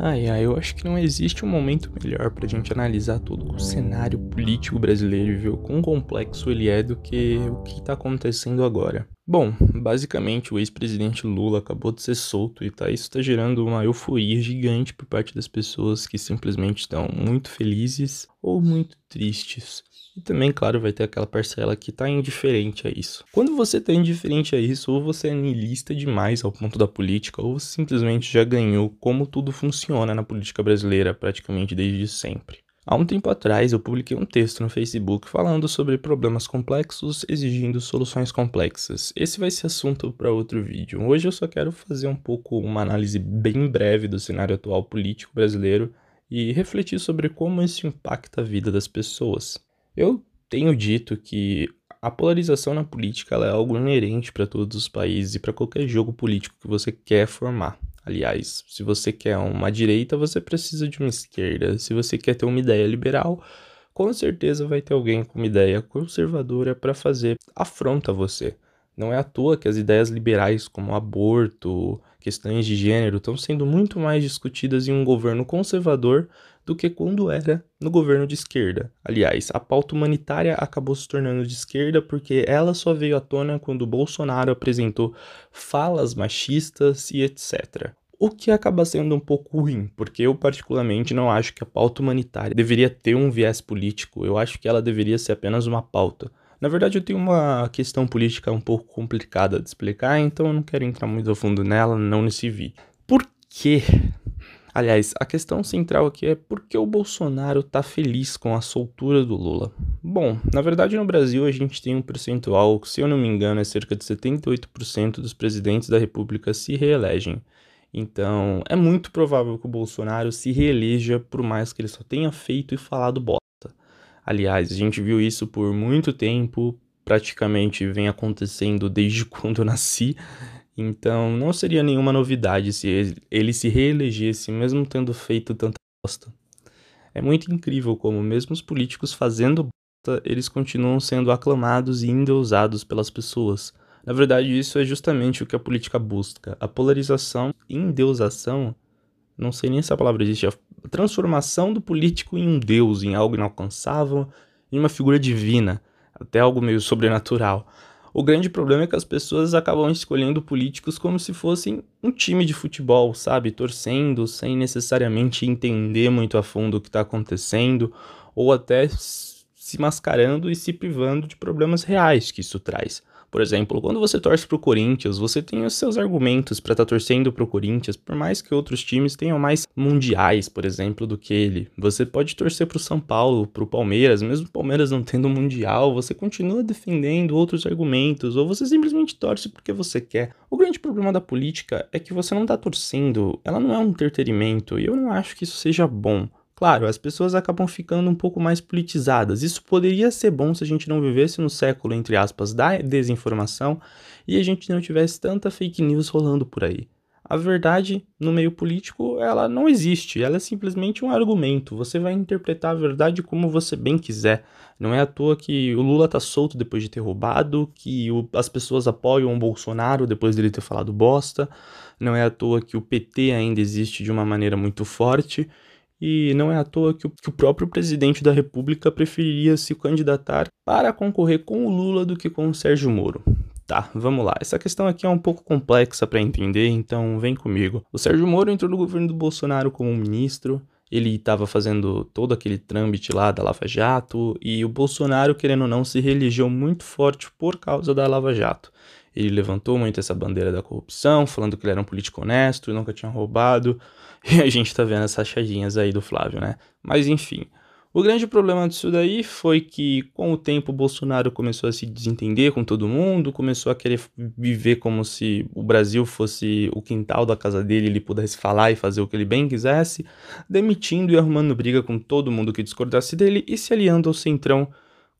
Ai, ai, eu acho que não existe um momento melhor pra gente analisar todo o cenário político brasileiro e ver o quão complexo ele é do que o que tá acontecendo agora. Bom, basicamente o ex-presidente Lula acabou de ser solto e tá, isso tá gerando uma euforia gigante por parte das pessoas que simplesmente estão muito felizes ou muito tristes. E também, claro, vai ter aquela parcela que tá indiferente a isso. Quando você tá indiferente a isso, ou você é niilista demais ao ponto da política, ou você simplesmente já ganhou como tudo funciona na política brasileira praticamente desde sempre. Há um tempo atrás eu publiquei um texto no Facebook falando sobre problemas complexos exigindo soluções complexas. Esse vai ser assunto para outro vídeo. Hoje eu só quero fazer um pouco uma análise bem breve do cenário atual político brasileiro e refletir sobre como isso impacta a vida das pessoas. Eu tenho dito que a polarização na política é algo inerente para todos os países e para qualquer jogo político que você quer formar. Aliás, se você quer uma direita, você precisa de uma esquerda. Se você quer ter uma ideia liberal, com certeza vai ter alguém com uma ideia conservadora para fazer afronta a você. Não é à toa que as ideias liberais, como aborto, questões de gênero, estão sendo muito mais discutidas em um governo conservador do que quando era no governo de esquerda. Aliás, a pauta humanitária acabou se tornando de esquerda porque ela só veio à tona quando Bolsonaro apresentou falas machistas e etc. O que acaba sendo um pouco ruim, porque eu particularmente não acho que a pauta humanitária deveria ter um viés político, eu acho que ela deveria ser apenas uma pauta. Na verdade, eu tenho uma questão política um pouco complicada de explicar, então eu não quero entrar muito a fundo nela, não nesse vídeo. Por que Aliás, a questão central aqui é por que o Bolsonaro tá feliz com a soltura do Lula? Bom, na verdade no Brasil a gente tem um percentual, se eu não me engano, é cerca de 78% dos presidentes da República se reelegem. Então, é muito provável que o Bolsonaro se reeleja por mais que ele só tenha feito e falado bosta. Aliás, a gente viu isso por muito tempo, praticamente vem acontecendo desde quando eu nasci. Então, não seria nenhuma novidade se ele se reelegesse, mesmo tendo feito tanta bosta. É muito incrível como, mesmo os políticos fazendo bosta, eles continuam sendo aclamados e endeusados pelas pessoas. Na verdade, isso é justamente o que a política busca: a polarização e endeusação. Não sei nem se a palavra existe, a transformação do político em um deus, em algo inalcançável, em uma figura divina, até algo meio sobrenatural. O grande problema é que as pessoas acabam escolhendo políticos como se fossem um time de futebol, sabe? Torcendo sem necessariamente entender muito a fundo o que está acontecendo, ou até se mascarando e se privando de problemas reais que isso traz. Por exemplo, quando você torce pro Corinthians, você tem os seus argumentos para estar tá torcendo pro Corinthians, por mais que outros times tenham mais mundiais, por exemplo, do que ele. Você pode torcer pro São Paulo, pro Palmeiras, mesmo o Palmeiras não tendo mundial, você continua defendendo outros argumentos, ou você simplesmente torce porque você quer. O grande problema da política é que você não tá torcendo, ela não é um entretenimento, e eu não acho que isso seja bom. Claro, as pessoas acabam ficando um pouco mais politizadas. Isso poderia ser bom se a gente não vivesse no século, entre aspas, da desinformação e a gente não tivesse tanta fake news rolando por aí. A verdade no meio político, ela não existe, ela é simplesmente um argumento. Você vai interpretar a verdade como você bem quiser. Não é à toa que o Lula tá solto depois de ter roubado, que o, as pessoas apoiam o Bolsonaro depois dele ter falado bosta. Não é à toa que o PT ainda existe de uma maneira muito forte. E não é à toa que o, que o próprio presidente da República preferiria se candidatar para concorrer com o Lula do que com o Sérgio Moro. Tá, vamos lá. Essa questão aqui é um pouco complexa para entender, então vem comigo. O Sérgio Moro entrou no governo do Bolsonaro como ministro, ele estava fazendo todo aquele trâmite lá da Lava Jato e o Bolsonaro, querendo ou não, se reelegeu muito forte por causa da Lava Jato. Ele levantou muito essa bandeira da corrupção, falando que ele era um político honesto, nunca tinha roubado. E a gente tá vendo essas chadinhas aí do Flávio, né? Mas enfim. O grande problema disso daí foi que, com o tempo, o Bolsonaro começou a se desentender com todo mundo, começou a querer viver como se o Brasil fosse o quintal da casa dele, ele pudesse falar e fazer o que ele bem quisesse, demitindo e arrumando briga com todo mundo que discordasse dele e se aliando ao Centrão,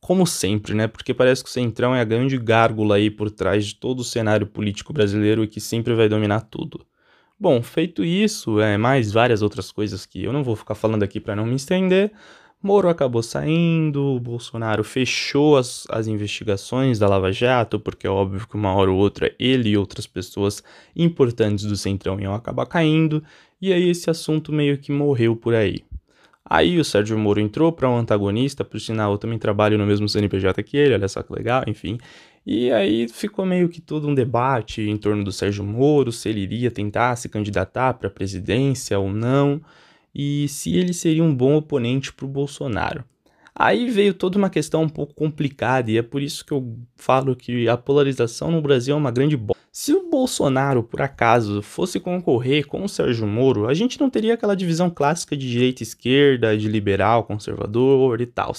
como sempre, né? Porque parece que o Centrão é a grande gárgula aí por trás de todo o cenário político brasileiro e que sempre vai dominar tudo. Bom, feito isso, é mais várias outras coisas que eu não vou ficar falando aqui para não me estender, Moro acabou saindo, Bolsonaro fechou as, as investigações da Lava Jato, porque é óbvio que uma hora ou outra ele e outras pessoas importantes do Centrão iam acabar caindo, e aí esse assunto meio que morreu por aí. Aí o Sérgio Moro entrou para um antagonista, por sinal, eu também trabalho no mesmo CNPJ que ele, olha só que legal, enfim. E aí ficou meio que todo um debate em torno do Sérgio Moro, se ele iria tentar se candidatar para a presidência ou não e se ele seria um bom oponente para o Bolsonaro. Aí veio toda uma questão um pouco complicada e é por isso que eu falo que a polarização no Brasil é uma grande bosta. Se o Bolsonaro, por acaso, fosse concorrer com o Sérgio Moro, a gente não teria aquela divisão clássica de direita e esquerda, de liberal, conservador e tal.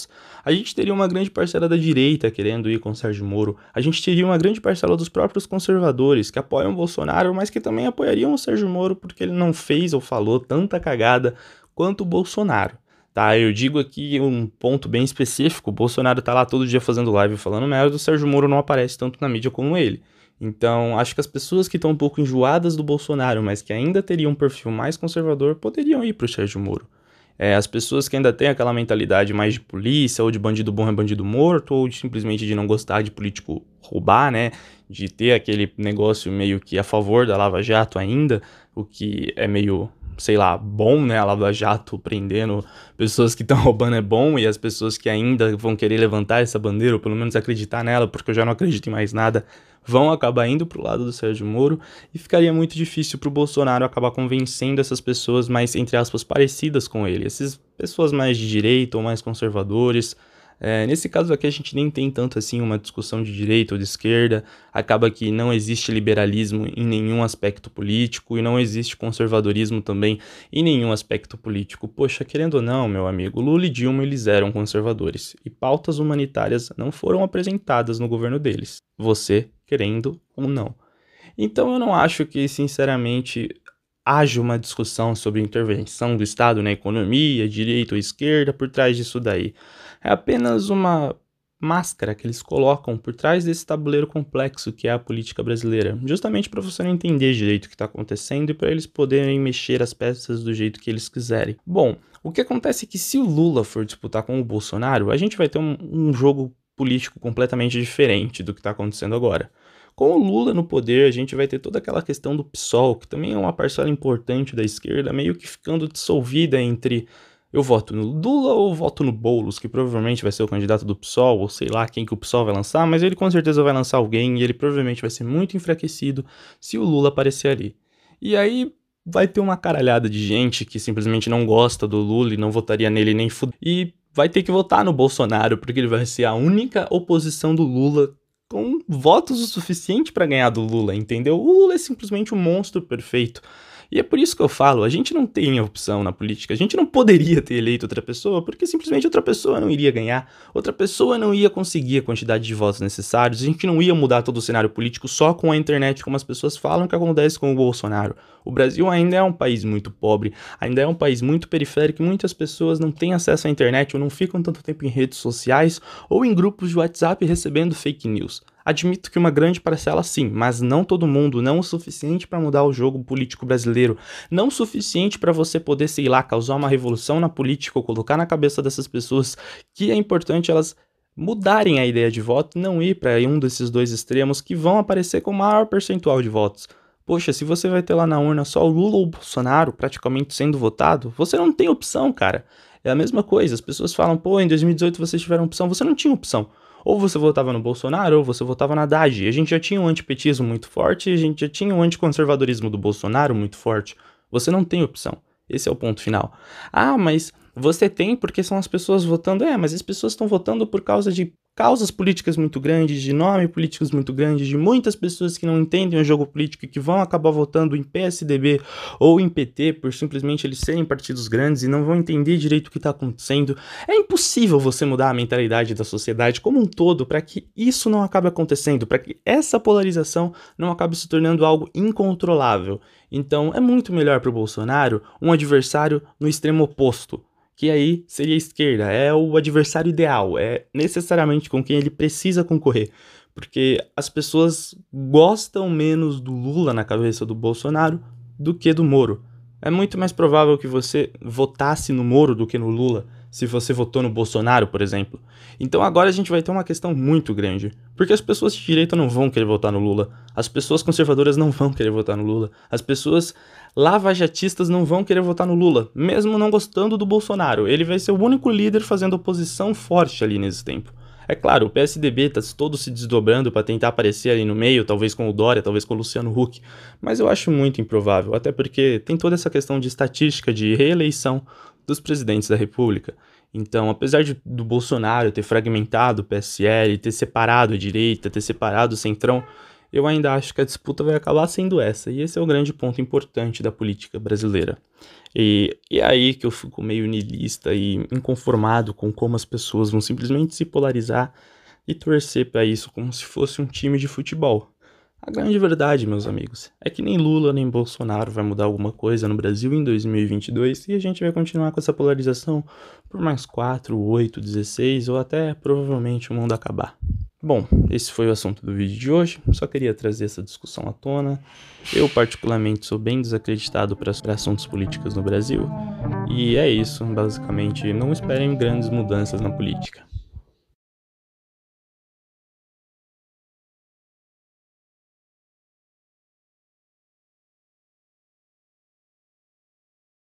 A gente teria uma grande parcela da direita querendo ir com o Sérgio Moro. A gente teria uma grande parcela dos próprios conservadores que apoiam o Bolsonaro, mas que também apoiariam o Sérgio Moro porque ele não fez ou falou tanta cagada quanto o Bolsonaro. Tá, eu digo aqui um ponto bem específico: o Bolsonaro tá lá todo dia fazendo live falando merda, o Sérgio Moro não aparece tanto na mídia como ele. Então, acho que as pessoas que estão um pouco enjoadas do Bolsonaro, mas que ainda teriam um perfil mais conservador, poderiam ir para o Sérgio Moro. É, as pessoas que ainda têm aquela mentalidade mais de polícia, ou de bandido bom é bandido morto, ou de, simplesmente de não gostar de político roubar, né? De ter aquele negócio meio que a favor da Lava Jato ainda, o que é meio sei lá, bom, né? A Lava Jato prendendo pessoas que estão roubando é bom e as pessoas que ainda vão querer levantar essa bandeira, ou pelo menos acreditar nela, porque eu já não acredito em mais nada, vão acabar indo pro lado do Sérgio Moro e ficaria muito difícil pro Bolsonaro acabar convencendo essas pessoas mais, entre aspas, parecidas com ele. Essas pessoas mais de direita ou mais conservadores, é, nesse caso aqui a gente nem tem tanto assim uma discussão de direita ou de esquerda, acaba que não existe liberalismo em nenhum aspecto político e não existe conservadorismo também em nenhum aspecto político. Poxa, querendo ou não, meu amigo, Lula e Dilma eles eram conservadores e pautas humanitárias não foram apresentadas no governo deles, você querendo ou não. Então eu não acho que, sinceramente, haja uma discussão sobre intervenção do Estado na economia, direita ou esquerda por trás disso daí é apenas uma máscara que eles colocam por trás desse tabuleiro complexo que é a política brasileira, justamente para você não entender direito o que está acontecendo e para eles poderem mexer as peças do jeito que eles quiserem. Bom, o que acontece é que se o Lula for disputar com o Bolsonaro, a gente vai ter um, um jogo político completamente diferente do que está acontecendo agora. Com o Lula no poder, a gente vai ter toda aquela questão do PSOL, que também é uma parcela importante da esquerda, meio que ficando dissolvida entre eu voto no Lula ou voto no Boulos, que provavelmente vai ser o candidato do PSOL, ou sei lá quem que o PSOL vai lançar, mas ele com certeza vai lançar alguém e ele provavelmente vai ser muito enfraquecido se o Lula aparecer ali. E aí vai ter uma caralhada de gente que simplesmente não gosta do Lula e não votaria nele nem fud... E vai ter que votar no Bolsonaro, porque ele vai ser a única oposição do Lula com votos o suficiente para ganhar do Lula, entendeu? O Lula é simplesmente um monstro perfeito. E é por isso que eu falo, a gente não tem opção na política, a gente não poderia ter eleito outra pessoa, porque simplesmente outra pessoa não iria ganhar, outra pessoa não ia conseguir a quantidade de votos necessários, a gente não ia mudar todo o cenário político só com a internet, como as pessoas falam que acontece com o Bolsonaro. O Brasil ainda é um país muito pobre, ainda é um país muito periférico e muitas pessoas não têm acesso à internet ou não ficam tanto tempo em redes sociais ou em grupos de WhatsApp recebendo fake news. Admito que uma grande parcela sim, mas não todo mundo, não o suficiente para mudar o jogo político brasileiro, não o suficiente para você poder, sei lá, causar uma revolução na política ou colocar na cabeça dessas pessoas que é importante elas mudarem a ideia de voto e não ir para um desses dois extremos que vão aparecer com maior percentual de votos. Poxa, se você vai ter lá na urna só o Lula ou o Bolsonaro praticamente sendo votado, você não tem opção, cara. É a mesma coisa, as pessoas falam, pô, em 2018 vocês tiveram opção, você não tinha opção. Ou você votava no Bolsonaro ou você votava na Haddad. A gente já tinha um antipetismo muito forte, a gente já tinha um anticonservadorismo do Bolsonaro muito forte. Você não tem opção. Esse é o ponto final. Ah, mas você tem porque são as pessoas votando. É, mas as pessoas estão votando por causa de causas políticas muito grandes, de nome políticos muito grandes, de muitas pessoas que não entendem o jogo político e que vão acabar votando em PSDB ou em PT por simplesmente eles serem partidos grandes e não vão entender direito o que está acontecendo. É impossível você mudar a mentalidade da sociedade como um todo para que isso não acabe acontecendo, para que essa polarização não acabe se tornando algo incontrolável. Então é muito melhor para o Bolsonaro um adversário no extremo oposto que aí seria a esquerda, é o adversário ideal, é necessariamente com quem ele precisa concorrer, porque as pessoas gostam menos do Lula na cabeça do Bolsonaro do que do Moro. É muito mais provável que você votasse no Moro do que no Lula se você votou no Bolsonaro, por exemplo. Então agora a gente vai ter uma questão muito grande, porque as pessoas de direita não vão querer votar no Lula, as pessoas conservadoras não vão querer votar no Lula, as pessoas lavajatistas não vão querer votar no Lula, mesmo não gostando do Bolsonaro. Ele vai ser o único líder fazendo oposição forte ali nesse tempo. É claro, o PSDB está todo se desdobrando para tentar aparecer ali no meio, talvez com o Dória, talvez com o Luciano Huck, mas eu acho muito improvável, até porque tem toda essa questão de estatística de reeleição dos presidentes da República. Então, apesar de, do Bolsonaro ter fragmentado o PSL, ter separado a direita, ter separado o centrão, eu ainda acho que a disputa vai acabar sendo essa, e esse é o grande ponto importante da política brasileira. E, e é aí que eu fico meio niilista e inconformado com como as pessoas vão simplesmente se polarizar e torcer para isso como se fosse um time de futebol. A grande verdade, meus amigos, é que nem Lula nem Bolsonaro vai mudar alguma coisa no Brasil em 2022 e a gente vai continuar com essa polarização por mais 4, 8, 16 ou até provavelmente o mundo acabar. Bom, esse foi o assunto do vídeo de hoje. Só queria trazer essa discussão à tona. Eu, particularmente, sou bem desacreditado para assuntos políticos no Brasil. E é isso, basicamente. Não esperem grandes mudanças na política.